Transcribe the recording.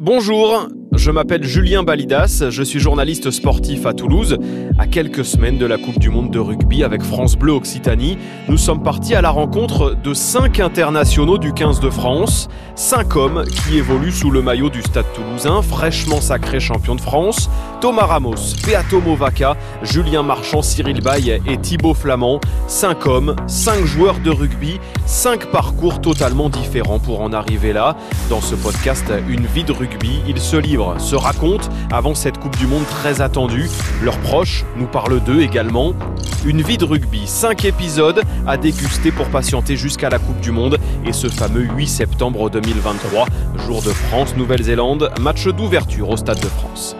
Bonjour, je m'appelle Julien Balidas, je suis journaliste sportif à Toulouse. À quelques semaines de la Coupe du Monde de rugby avec France Bleu Occitanie, nous sommes partis à la rencontre de cinq internationaux du 15 de France, cinq hommes qui évoluent sous le maillot du Stade toulousain, fraîchement sacré champion de France, Thomas Ramos, Beato Movaca, Julien Marchand, Cyril Baye et Thibaut Flamand. Cinq hommes, cinq joueurs de rugby, cinq parcours totalement différents pour en arriver là. Dans ce podcast Une vie de rugby, ils se livrent se racontent avant cette Coupe du Monde très attendue. Leurs proches nous parlent d'eux également. Une vie de rugby, 5 épisodes à déguster pour patienter jusqu'à la Coupe du Monde et ce fameux 8 septembre 2023, jour de France-Nouvelle-Zélande, match d'ouverture au Stade de France.